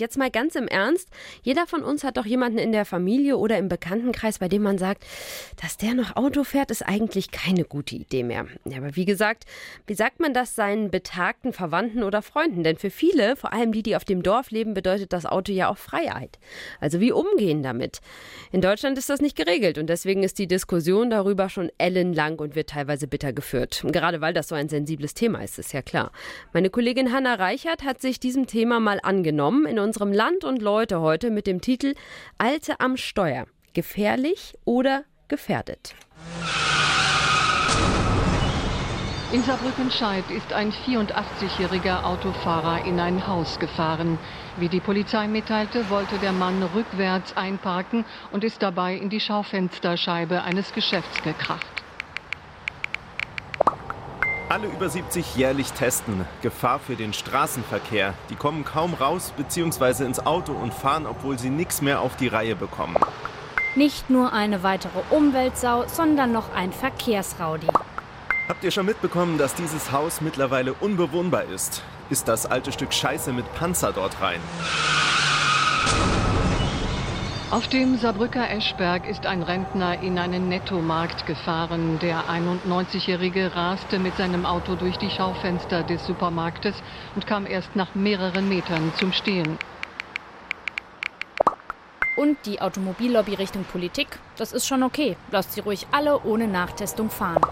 Jetzt mal ganz im Ernst. Jeder von uns hat doch jemanden in der Familie oder im Bekanntenkreis, bei dem man sagt, dass der noch Auto fährt, ist eigentlich keine gute Idee mehr. Ja, aber wie gesagt, wie sagt man das seinen betagten Verwandten oder Freunden? Denn für viele, vor allem die, die auf dem Dorf leben, bedeutet das Auto ja auch Freiheit. Also wie umgehen damit? In Deutschland ist das nicht geregelt und deswegen ist die Diskussion darüber schon ellenlang und wird teilweise bitter geführt. Gerade weil das so ein sensibles Thema ist, ist ja klar. Meine Kollegin Hanna Reichert hat sich diesem Thema mal angenommen in unserem Land und Leute heute mit dem Titel Alte am Steuer. Gefährlich oder gefährdet? In Saarbrücken-Scheid ist ein 84-jähriger Autofahrer in ein Haus gefahren. Wie die Polizei mitteilte, wollte der Mann rückwärts einparken und ist dabei in die Schaufensterscheibe eines Geschäfts gekracht. Alle über 70 jährlich testen. Gefahr für den Straßenverkehr. Die kommen kaum raus bzw. ins Auto und fahren, obwohl sie nichts mehr auf die Reihe bekommen. Nicht nur eine weitere Umweltsau, sondern noch ein Verkehrsraudi. Habt ihr schon mitbekommen, dass dieses Haus mittlerweile unbewohnbar ist? Ist das alte Stück Scheiße mit Panzer dort rein? Auf dem Saarbrücker Eschberg ist ein Rentner in einen Nettomarkt gefahren. Der 91-Jährige raste mit seinem Auto durch die Schaufenster des Supermarktes und kam erst nach mehreren Metern zum Stehen. Und die Automobillobby Richtung Politik, das ist schon okay. Lasst sie ruhig alle ohne Nachtestung fahren.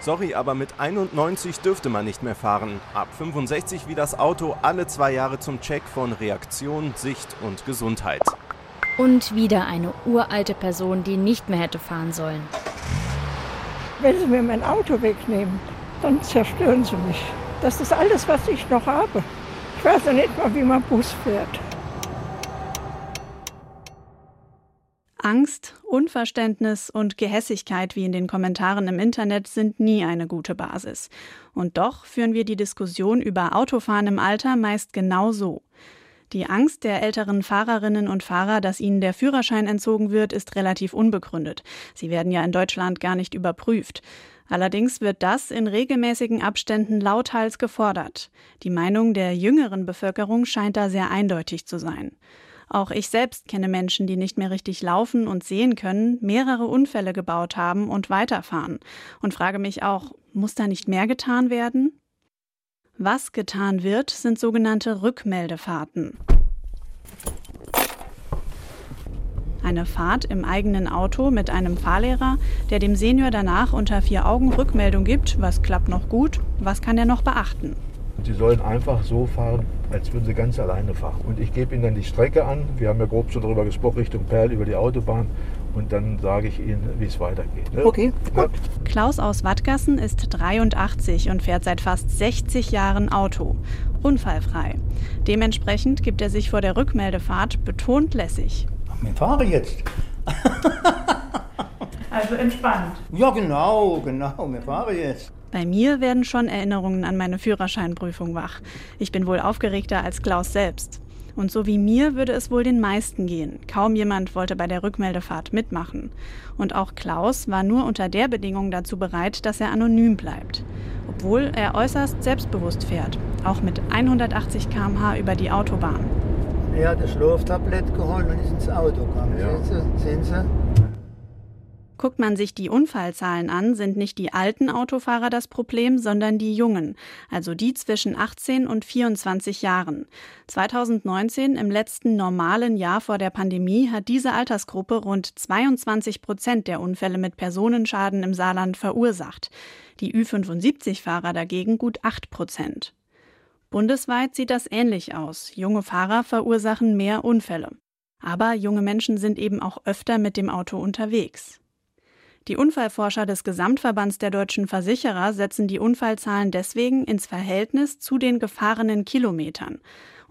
Sorry, aber mit 91 dürfte man nicht mehr fahren. Ab 65 wie das Auto alle zwei Jahre zum Check von Reaktion, Sicht und Gesundheit. Und wieder eine uralte Person, die nicht mehr hätte fahren sollen. Wenn Sie mir mein Auto wegnehmen, dann zerstören Sie mich. Das ist alles, was ich noch habe. Ich weiß ja nicht mal, wie man Bus fährt. Angst, Unverständnis und Gehässigkeit wie in den Kommentaren im Internet sind nie eine gute Basis. Und doch führen wir die Diskussion über Autofahren im Alter meist genau so. Die Angst der älteren Fahrerinnen und Fahrer, dass ihnen der Führerschein entzogen wird, ist relativ unbegründet. Sie werden ja in Deutschland gar nicht überprüft. Allerdings wird das in regelmäßigen Abständen lauthals gefordert. Die Meinung der jüngeren Bevölkerung scheint da sehr eindeutig zu sein. Auch ich selbst kenne Menschen, die nicht mehr richtig laufen und sehen können, mehrere Unfälle gebaut haben und weiterfahren. Und frage mich auch, muss da nicht mehr getan werden? Was getan wird, sind sogenannte Rückmeldefahrten. Eine Fahrt im eigenen Auto mit einem Fahrlehrer, der dem Senior danach unter vier Augen Rückmeldung gibt, was klappt noch gut, was kann er noch beachten. Sie sollen einfach so fahren, als würden sie ganz alleine fahren. Und ich gebe ihnen dann die Strecke an. Wir haben ja grob schon darüber gesprochen, Richtung Perl über die Autobahn. Und dann sage ich ihnen, wie es weitergeht. Ne? Okay, gut. Klaus aus Wattgassen ist 83 und fährt seit fast 60 Jahren Auto. Unfallfrei. Dementsprechend gibt er sich vor der Rückmeldefahrt betont lässig. Wir fahren jetzt. Also entspannt. Ja, genau, genau, wir fahren jetzt. Bei mir werden schon Erinnerungen an meine Führerscheinprüfung wach. Ich bin wohl aufgeregter als Klaus selbst. Und so wie mir würde es wohl den meisten gehen. Kaum jemand wollte bei der Rückmeldefahrt mitmachen. Und auch Klaus war nur unter der Bedingung dazu bereit, dass er anonym bleibt. Obwohl er äußerst selbstbewusst fährt, auch mit 180 km/h über die Autobahn. Er hat ein Schlaftablett geholt und ist ins Auto gegangen. Ja. Sehen Sie? Sehen Sie? Guckt man sich die Unfallzahlen an, sind nicht die alten Autofahrer das Problem, sondern die jungen, also die zwischen 18 und 24 Jahren. 2019, im letzten normalen Jahr vor der Pandemie, hat diese Altersgruppe rund 22 Prozent der Unfälle mit Personenschaden im Saarland verursacht. Die Ü75-Fahrer dagegen gut 8 Prozent. Bundesweit sieht das ähnlich aus. Junge Fahrer verursachen mehr Unfälle. Aber junge Menschen sind eben auch öfter mit dem Auto unterwegs. Die Unfallforscher des Gesamtverbands der deutschen Versicherer setzen die Unfallzahlen deswegen ins Verhältnis zu den gefahrenen Kilometern.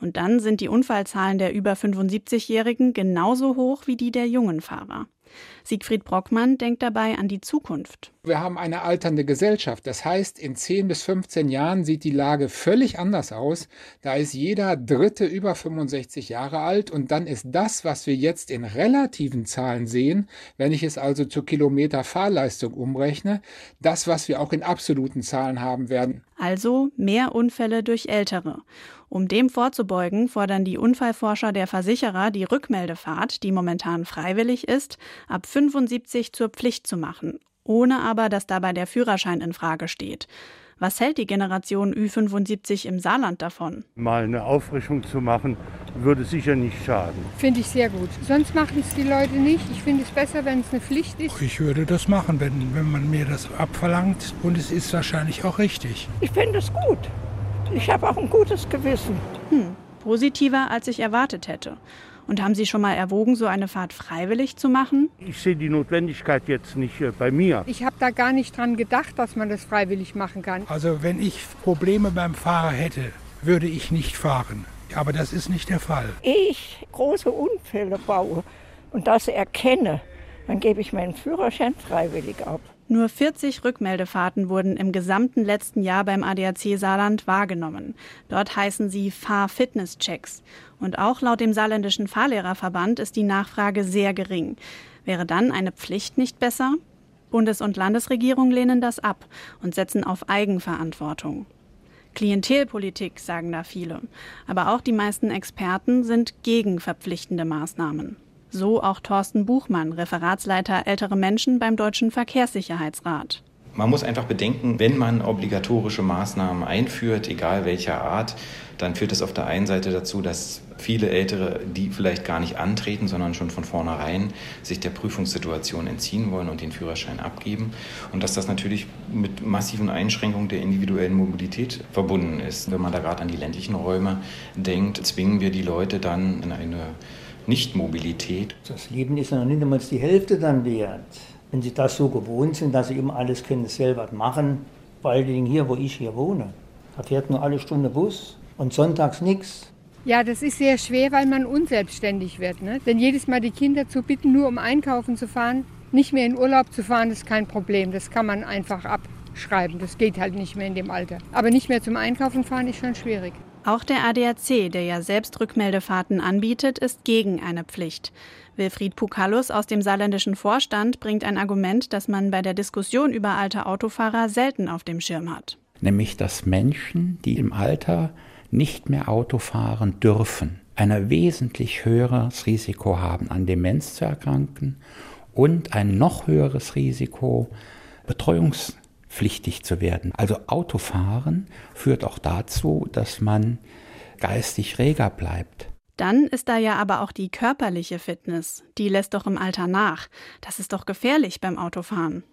Und dann sind die Unfallzahlen der über 75-Jährigen genauso hoch wie die der jungen Fahrer. Siegfried Brockmann denkt dabei an die Zukunft. Wir haben eine alternde Gesellschaft. Das heißt, in 10 bis 15 Jahren sieht die Lage völlig anders aus. Da ist jeder Dritte über 65 Jahre alt und dann ist das, was wir jetzt in relativen Zahlen sehen, wenn ich es also zur Kilometerfahrleistung umrechne, das, was wir auch in absoluten Zahlen haben werden. Also mehr Unfälle durch Ältere. Um dem vorzubeugen, fordern die Unfallforscher der Versicherer, die Rückmeldefahrt, die momentan freiwillig ist, ab 75 zur Pflicht zu machen, ohne aber, dass dabei der Führerschein in Frage steht. Was hält die Generation Ü75 im Saarland davon? Mal eine Auffrischung zu machen, würde sicher nicht schaden. Finde ich sehr gut. Sonst machen es die Leute nicht. Ich finde es besser, wenn es eine Pflicht ist. Ich würde das machen, wenn, wenn man mir das abverlangt. Und es ist wahrscheinlich auch richtig. Ich finde es gut. Ich habe auch ein gutes Gewissen. Hm, positiver, als ich erwartet hätte. Und haben Sie schon mal erwogen, so eine Fahrt freiwillig zu machen? Ich sehe die Notwendigkeit jetzt nicht äh, bei mir. Ich habe da gar nicht dran gedacht, dass man das freiwillig machen kann. Also wenn ich Probleme beim Fahrer hätte, würde ich nicht fahren. Aber das ist nicht der Fall. Ich große Unfälle baue und das erkenne, dann gebe ich meinen Führerschein freiwillig ab. Nur 40 Rückmeldefahrten wurden im gesamten letzten Jahr beim ADAC Saarland wahrgenommen. Dort heißen sie Fahr-Fitness-Checks. Und auch laut dem Saarländischen Fahrlehrerverband ist die Nachfrage sehr gering. Wäre dann eine Pflicht nicht besser? Bundes- und Landesregierung lehnen das ab und setzen auf Eigenverantwortung. Klientelpolitik, sagen da viele. Aber auch die meisten Experten sind gegen verpflichtende Maßnahmen. So auch Thorsten Buchmann, Referatsleiter Ältere Menschen beim Deutschen Verkehrssicherheitsrat. Man muss einfach bedenken, wenn man obligatorische Maßnahmen einführt, egal welcher Art, dann führt das auf der einen Seite dazu, dass viele Ältere, die vielleicht gar nicht antreten, sondern schon von vornherein sich der Prüfungssituation entziehen wollen und den Führerschein abgeben. Und dass das natürlich mit massiven Einschränkungen der individuellen Mobilität verbunden ist. Wenn man da gerade an die ländlichen Räume denkt, zwingen wir die Leute dann in eine Nichtmobilität. Das Leben ist noch nicht einmal die Hälfte dann wert. Wenn sie das so gewohnt sind, dass sie immer alles können selber machen, vor allen Dingen hier, wo ich hier wohne. Da fährt nur alle Stunde Bus und sonntags nichts. Ja, das ist sehr schwer, weil man unselbstständig wird. Ne? Denn jedes Mal die Kinder zu bitten, nur um einkaufen zu fahren, nicht mehr in Urlaub zu fahren, ist kein Problem. Das kann man einfach abschreiben. Das geht halt nicht mehr in dem Alter. Aber nicht mehr zum Einkaufen fahren ist schon schwierig. Auch der ADAC, der ja selbst Rückmeldefahrten anbietet, ist gegen eine Pflicht. Wilfried Pukalus aus dem saarländischen Vorstand bringt ein Argument, das man bei der Diskussion über alte Autofahrer selten auf dem Schirm hat. Nämlich, dass Menschen, die im Alter nicht mehr Auto fahren dürfen, ein wesentlich höheres Risiko haben, an Demenz zu erkranken und ein noch höheres Risiko, Betreuungs pflichtig zu werden. Also Autofahren führt auch dazu, dass man geistig reger bleibt. Dann ist da ja aber auch die körperliche Fitness. Die lässt doch im Alter nach. Das ist doch gefährlich beim Autofahren.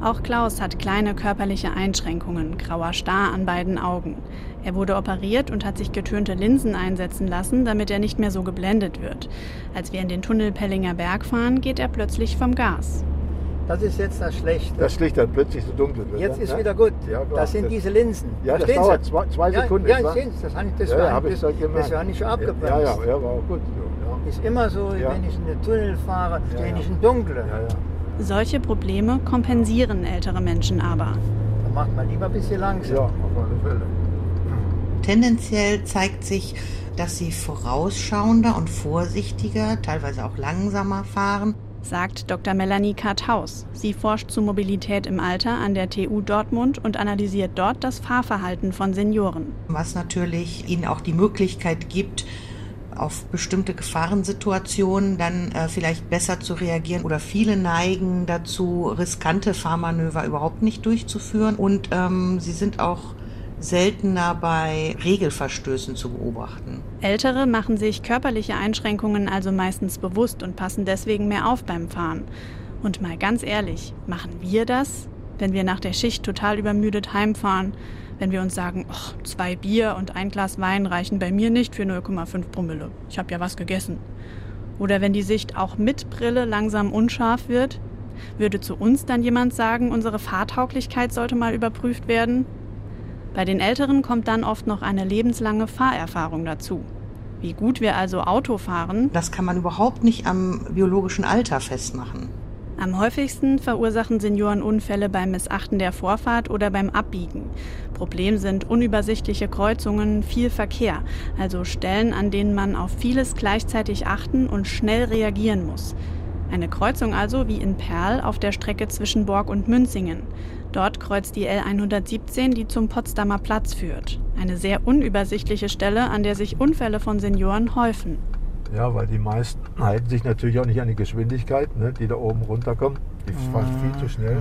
Auch Klaus hat kleine körperliche Einschränkungen, grauer Star an beiden Augen. Er wurde operiert und hat sich getönte Linsen einsetzen lassen, damit er nicht mehr so geblendet wird. Als wir in den Tunnel Pellinger Berg fahren, geht er plötzlich vom Gas. Das ist jetzt das Schlechte. Das Licht dann plötzlich so dunkel wird. Jetzt ja? ist wieder gut. Ja, das sind diese Linsen. Ja, das Verstehen dauert Sie? zwei, zwei Sekunden. Ja, ja sehen Sie, das, das, ja, war, ja, das, das war nicht schon abgebremst. Ja, ja, ja, war auch gut. Ja. Ist immer so, Ja. wenn ich in den Tunnel fahre, stehe ja. ich. Ja, ja. Solche Probleme kompensieren ältere Menschen aber. Da macht man lieber ein bisschen langsam. Ja, auf alle Fälle. Tendenziell zeigt sich, dass sie vorausschauender und vorsichtiger, teilweise auch langsamer fahren. Sagt Dr. Melanie Karthaus. Sie forscht zu Mobilität im Alter an der TU Dortmund und analysiert dort das Fahrverhalten von Senioren. Was natürlich ihnen auch die Möglichkeit gibt, auf bestimmte Gefahrensituationen dann äh, vielleicht besser zu reagieren oder viele neigen dazu, riskante Fahrmanöver überhaupt nicht durchzuführen und ähm, sie sind auch seltener bei Regelverstößen zu beobachten. Ältere machen sich körperliche Einschränkungen also meistens bewusst und passen deswegen mehr auf beim Fahren. Und mal ganz ehrlich, machen wir das, wenn wir nach der Schicht total übermüdet heimfahren? Wenn wir uns sagen, "Och, zwei Bier und ein Glas Wein reichen bei mir nicht für 0,5 Promille. Ich habe ja was gegessen. Oder wenn die Sicht auch mit Brille langsam unscharf wird, würde zu uns dann jemand sagen, unsere Fahrtauglichkeit sollte mal überprüft werden? Bei den Älteren kommt dann oft noch eine lebenslange Fahrerfahrung dazu. Wie gut wir also Auto fahren, das kann man überhaupt nicht am biologischen Alter festmachen. Am häufigsten verursachen Senioren Unfälle beim Missachten der Vorfahrt oder beim Abbiegen. Problem sind unübersichtliche Kreuzungen, viel Verkehr, also Stellen, an denen man auf vieles gleichzeitig achten und schnell reagieren muss. Eine Kreuzung also wie in Perl auf der Strecke zwischen Borg und Münzingen. Dort kreuzt die L117, die zum Potsdamer Platz führt. Eine sehr unübersichtliche Stelle, an der sich Unfälle von Senioren häufen. Ja, weil die meisten halten sich natürlich auch nicht an die Geschwindigkeit, ne, die da oben runterkommen. Die fahren viel zu schnell.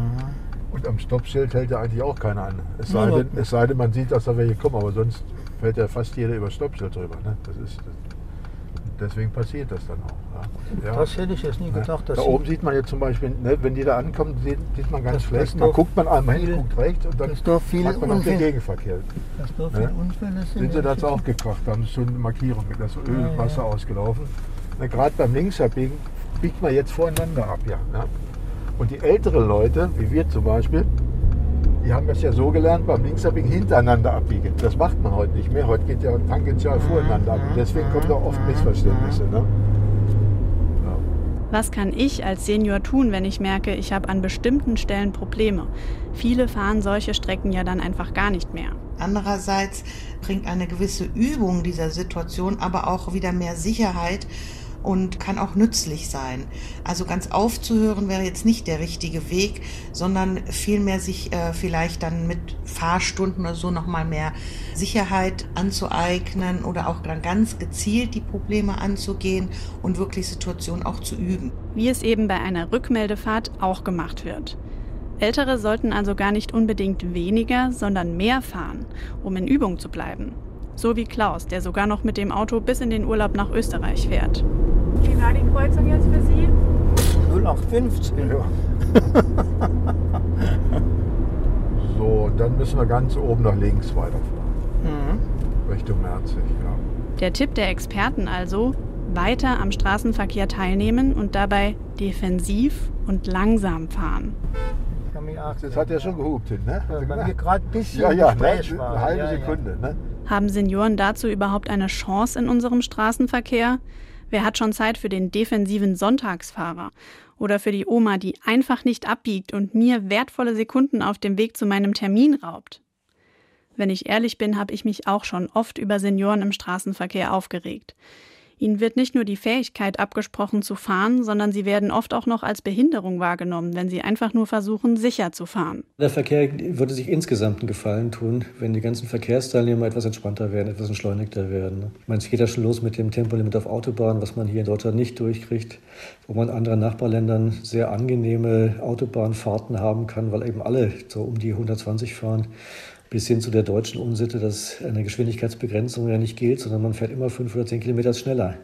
Und am Stoppschild hält ja eigentlich auch keiner an. Es sei, denn, es sei denn, man sieht, dass da welche kommen, aber sonst fällt ja fast jeder über das Stoppschild drüber. Ne? Das ist, deswegen passiert das dann auch. Ja. Das hätte ich jetzt nie gedacht. Da oben sieht man jetzt zum Beispiel, ne, wenn die da ankommen, sieht, sieht man ganz schlecht. doch guckt man einmal hin, guckt rechts und dann hat man auch den Gegenverkehr. dass da Ne? viele Unfälle sind. Sind sie dazu auch gekracht, da haben sie schon eine Markierung mit das Öl Ja, und ja. Wasser ausgelaufen. Gerade beim Linksabbiegen biegt man jetzt voreinander ab. Ja, ne? Und die älteren Leute, wie wir zum Beispiel, die haben das ja so gelernt, beim Linksabbiegen hintereinander abbiegen. Das macht man heute nicht mehr. Heute geht ja tangential voreinander ab. Deswegen kommen da oft Missverständnisse. Ne? Was kann ich als Senior tun, wenn ich merke, ich habe an bestimmten Stellen Probleme? Viele fahren solche Strecken ja dann einfach gar nicht mehr. Andererseits bringt eine gewisse Übung dieser Situation aber auch wieder mehr Sicherheit und kann auch nützlich sein. Also ganz aufzuhören wäre jetzt nicht der richtige Weg, sondern vielmehr sich äh, vielleicht dann mit Fahrstunden oder so nochmal mehr Sicherheit anzueignen oder auch dann ganz gezielt die Probleme anzugehen und wirklich Situationen auch zu üben. Wie es eben bei einer Rückmeldefahrt auch gemacht wird. Ältere sollten also gar nicht unbedingt weniger, sondern mehr fahren, um in Übung zu bleiben. So wie Klaus, der sogar noch mit dem Auto bis in den Urlaub nach Österreich fährt. Wie war die Kreuzung jetzt für Sie? 0815. So, und dann müssen wir ganz oben nach links weiterfahren. Mhm. Richtung Merzig. Ja. Der Tipp der Experten also, weiter am Straßenverkehr teilnehmen und dabei defensiv und langsam fahren. Das hat ja schon gehupt hin, ne? Ja, bei mir gerade ein bisschen Ja, ja, ne? Gespräch war. eine halbe Ja, ja. Sekunde. Ne? Haben Senioren dazu überhaupt eine Chance in unserem Straßenverkehr? Wer hat schon Zeit für den defensiven Sonntagsfahrer? Oder für die Oma, die einfach nicht abbiegt und mir wertvolle Sekunden auf dem Weg zu meinem Termin raubt? Wenn ich ehrlich bin, habe ich mich auch schon oft über Senioren im Straßenverkehr aufgeregt. Ihnen wird nicht nur die Fähigkeit abgesprochen zu fahren, sondern sie werden oft auch noch als Behinderung wahrgenommen, wenn sie einfach nur versuchen, sicher zu fahren. Der Verkehr würde sich insgesamt einen Gefallen tun, wenn die ganzen Verkehrsteilnehmer etwas entspannter werden, etwas entschleunigter werden. Ich meine, es geht ja schon los mit dem Tempolimit auf Autobahnen, was man hier in Deutschland nicht durchkriegt, wo man in anderen Nachbarländern sehr angenehme Autobahnfahrten haben kann, weil eben alle so um die 120 fahren bis hin zu der deutschen Unsitte, dass eine Geschwindigkeitsbegrenzung ja nicht gilt, sondern man fährt immer fünf oder zehn Kilometer schneller.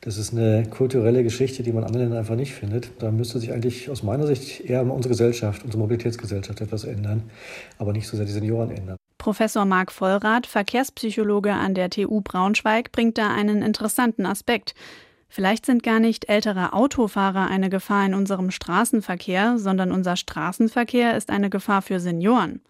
Das ist eine kulturelle Geschichte, die man anderen Ländern einfach nicht findet. Da müsste sich eigentlich aus meiner Sicht eher unsere Gesellschaft, unsere Mobilitätsgesellschaft etwas ändern, aber nicht so sehr die Senioren ändern. Professor Marc Vollrath, Verkehrspsychologe an der TU Braunschweig, bringt da einen interessanten Aspekt. Vielleicht sind gar nicht ältere Autofahrer eine Gefahr in unserem Straßenverkehr, sondern unser Straßenverkehr ist eine Gefahr für Senioren.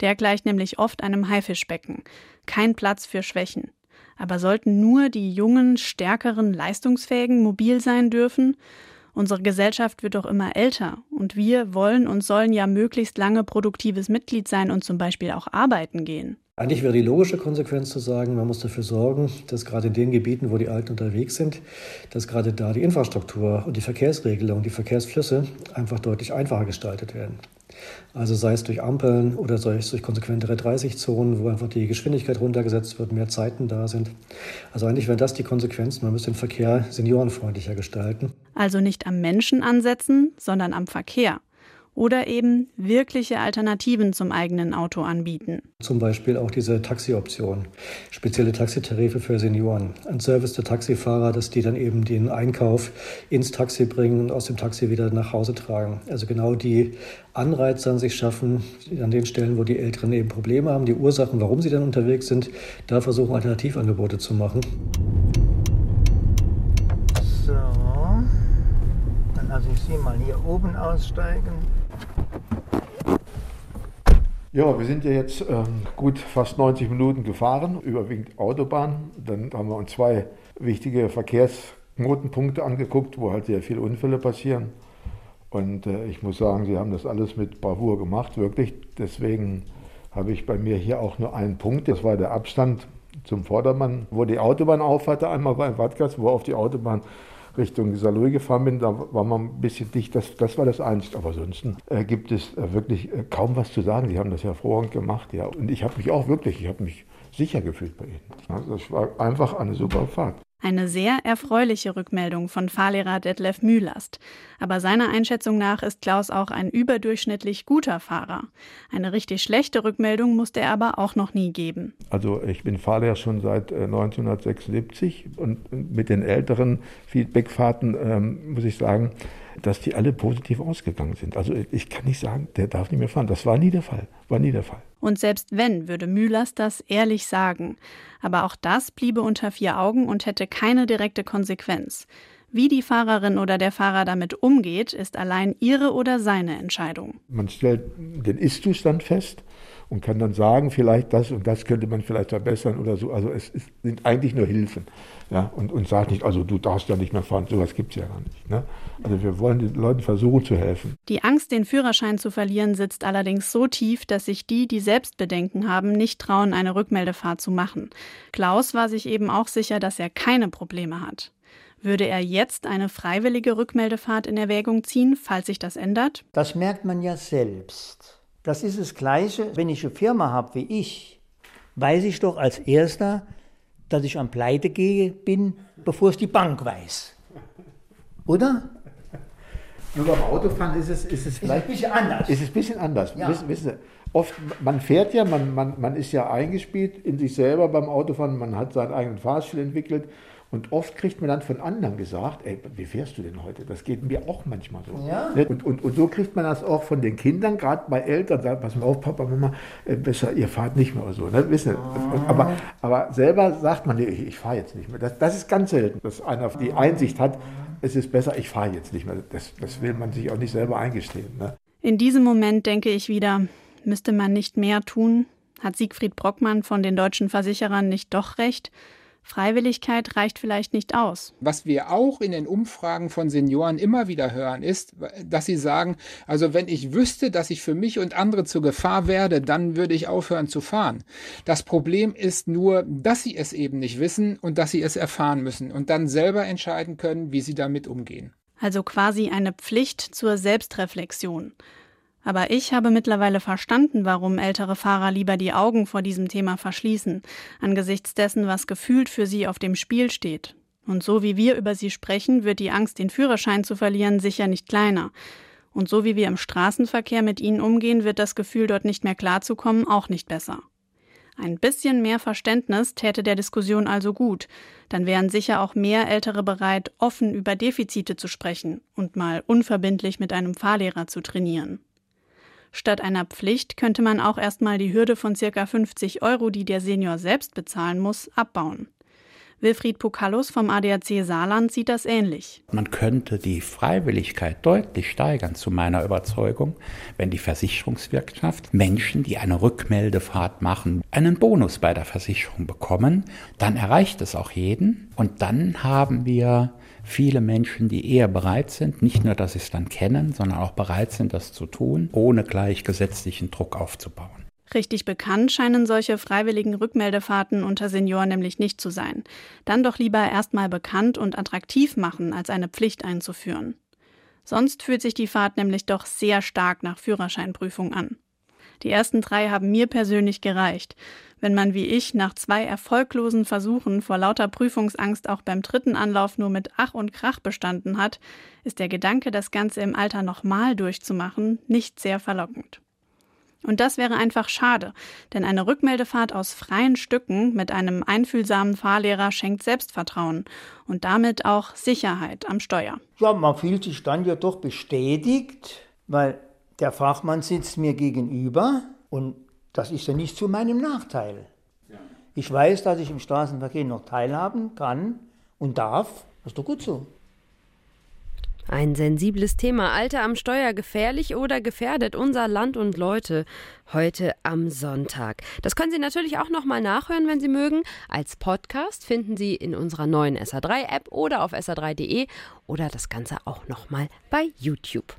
Der gleicht nämlich oft einem Haifischbecken. Kein Platz für Schwächen. Aber sollten nur die jungen, stärkeren, leistungsfähigen mobil sein dürfen? Unsere Gesellschaft wird doch immer älter und wir wollen und sollen ja möglichst lange produktives Mitglied sein und zum Beispiel auch arbeiten gehen. Eigentlich wäre die logische Konsequenz zu sagen, man muss dafür sorgen, dass gerade in den Gebieten, wo die Alten unterwegs sind, dass gerade da die Infrastruktur und die Verkehrsregelung, die Verkehrsflüsse einfach deutlich einfacher gestaltet werden. Also sei es durch Ampeln oder sei es durch konsequentere 30-Zonen, wo einfach die Geschwindigkeit runtergesetzt wird, mehr Zeiten da sind. Also eigentlich wären das die Konsequenzen. Man müsste den Verkehr seniorenfreundlicher gestalten. Also nicht am Menschen ansetzen, sondern am Verkehr. Oder eben wirkliche Alternativen zum eigenen Auto anbieten. Zum Beispiel auch diese Taxioption, spezielle Taxitarife für Senioren. Ein Service der Taxifahrer, dass die dann eben den Einkauf ins Taxi bringen und aus dem Taxi wieder nach Hause tragen. Also genau die Anreize an sich schaffen, an den Stellen, wo die Älteren eben Probleme haben, die Ursachen, warum sie dann unterwegs sind, da versuchen Alternativangebote zu machen. So, dann lasse ich Sie mal hier oben aussteigen. Ja, wir sind ja jetzt ähm, gut fast 90 Minuten gefahren, überwiegend Autobahn. Dann haben wir uns zwei wichtige Verkehrsknotenpunkte angeguckt, wo halt sehr viele Unfälle passieren. Und äh, ich muss sagen, sie haben das alles mit Bravour gemacht, wirklich. Deswegen habe ich bei mir hier auch nur einen Punkt. Das war der Abstand zum Vordermann, wo die Autobahn aufhatte. Einmal war im Wattgast, wo auf die Autobahn Richtung Saarlouis gefahren bin, da war man ein bisschen dicht, das, das war das Einzige. Aber ansonsten äh, gibt es äh, wirklich äh, kaum was zu sagen. Die haben das hervorragend gemacht. Ja. Und ich habe mich auch wirklich, ich habe mich sicher gefühlt bei ihnen. Also das war einfach eine super Fahrt. Eine sehr erfreuliche Rückmeldung von Fahrlehrer Detlef Mühlast. Aber seiner Einschätzung nach ist Klaus auch ein überdurchschnittlich guter Fahrer. Eine richtig schlechte Rückmeldung musste er aber auch noch nie geben. Also ich bin Fahrlehrer schon seit 1976 äh, und mit den älteren Feedbackfahrten ähm, muss ich sagen, dass die alle positiv ausgegangen sind. Also ich kann nicht sagen, der darf nicht mehr fahren. Das war nie der Fall. War nie der Fall. Und selbst wenn, würde Mühlers das ehrlich sagen. Aber auch das bliebe unter vier Augen und hätte keine direkte Konsequenz. Wie die Fahrerin oder der Fahrer damit umgeht, ist allein ihre oder seine Entscheidung. Man stellt den Ist-Zustand fest und kann dann sagen, vielleicht das und das könnte man vielleicht verbessern oder so. Also es ist, sind eigentlich nur Hilfen. Ja, und, und sagt nicht, also du darfst ja nicht mehr fahren, sowas gibt es ja gar nicht. Ne? Also wir wollen den Leuten versuchen zu helfen. Die Angst, den Führerschein zu verlieren, sitzt allerdings so tief, dass sich die, die Selbstbedenken haben, nicht trauen, eine Rückmeldefahrt zu machen. Klaus war sich eben auch sicher, dass er keine Probleme hat. Würde er jetzt eine freiwillige Rückmeldefahrt in Erwägung ziehen, falls sich das ändert? Das merkt man ja selbst. Das ist das Gleiche, wenn ich eine Firma habe wie ich, weiß ich doch als Erster, dass ich am Pleite gehe bin, bevor es die Bank weiß. Oder? Nur beim Autofahren ist es, ist es vielleicht ist ein bisschen anders. Ist es ein bisschen anders. Ja. Wissen, wissen Sie, oft, man fährt ja, man, man, man ist ja eingespielt in sich selber beim Autofahren, man hat seinen eigenen Fahrstil entwickelt und oft kriegt man dann von anderen gesagt, ey, wie fährst du denn heute? Das geht mir auch manchmal so. Ja. Ne? Und, und, und so kriegt man das auch von den Kindern, gerade bei Eltern, sagt, pass mal auf, Papa, Mama, äh, besser, ihr fahrt nicht mehr oder so. Ne? Wissen, und, aber, aber selber sagt man, nee, ich, ich fahre jetzt nicht mehr. Das, das ist ganz selten, dass einer die Einsicht hat, es ist besser, ich fahre jetzt nicht mehr. Das, das will man sich auch nicht selber eingestehen. Ne? In diesem Moment denke ich wieder, müsste man nicht mehr tun? Hat Siegfried Brockmann von den deutschen Versicherern nicht doch recht? Freiwilligkeit reicht vielleicht nicht aus. Was wir auch in den Umfragen von Senioren immer wieder hören, ist, dass sie sagen, also wenn ich wüsste, dass ich für mich und andere zur Gefahr werde, dann würde ich aufhören zu fahren. Das Problem ist nur, dass sie es eben nicht wissen und dass sie es erfahren müssen und dann selber entscheiden können, wie sie damit umgehen. Also quasi eine Pflicht zur Selbstreflexion. Aber ich habe mittlerweile verstanden, warum ältere Fahrer lieber die Augen vor diesem Thema verschließen, angesichts dessen, was gefühlt für sie auf dem Spiel steht. Und so wie wir über sie sprechen, wird die Angst, den Führerschein zu verlieren, sicher nicht kleiner. Und so wie wir im Straßenverkehr mit ihnen umgehen, wird das Gefühl, dort nicht mehr klarzukommen, auch nicht besser. Ein bisschen mehr Verständnis täte der Diskussion also gut, dann wären sicher auch mehr Ältere bereit, offen über Defizite zu sprechen und mal unverbindlich mit einem Fahrlehrer zu trainieren. Statt einer Pflicht könnte man auch erstmal die Hürde von ca. 50 Euro, die der Senior selbst bezahlen muss, abbauen. Wilfried Pukalus vom ADAC Saarland sieht das ähnlich. Man könnte die Freiwilligkeit deutlich steigern, zu meiner Überzeugung, wenn die Versicherungswirtschaft Menschen, die eine Rückmeldefahrt machen, einen Bonus bei der Versicherung bekommen. Dann erreicht es auch jeden und dann haben wir viele Menschen, die eher bereit sind, nicht nur, dass sie es dann kennen, sondern auch bereit sind, das zu tun, ohne gleich gesetzlichen Druck aufzubauen. Richtig bekannt scheinen solche freiwilligen Rückmeldefahrten unter Senioren nämlich nicht zu sein. Dann doch lieber erstmal bekannt und attraktiv machen, als eine Pflicht einzuführen. Sonst fühlt sich die Fahrt nämlich doch sehr stark nach Führerscheinprüfung an. Die ersten drei haben mir persönlich gereicht. Wenn man wie ich nach zwei erfolglosen Versuchen vor lauter Prüfungsangst auch beim dritten Anlauf nur mit Ach und Krach bestanden hat, ist der Gedanke, das Ganze im Alter nochmal durchzumachen, nicht sehr verlockend. Und das wäre einfach schade, denn eine Rückmeldefahrt aus freien Stücken mit einem einfühlsamen Fahrlehrer schenkt Selbstvertrauen und damit auch Sicherheit am Steuer. Ja, man fühlt sich dann ja doch bestätigt, weil der Fachmann sitzt mir gegenüber und das ist ja nicht zu meinem Nachteil. Ich weiß, dass ich im Straßenverkehr noch teilhaben kann und darf. Das ist doch gut so. Ein sensibles Thema. Alter am Steuer gefährlich oder gefährdet unser Land und Leute heute am Sonntag. Das können Sie natürlich auch noch mal nachhören, wenn Sie mögen. Als Podcast finden Sie in unserer neuen SA3 App oder auf sa3.de oder das Ganze auch noch mal bei YouTube.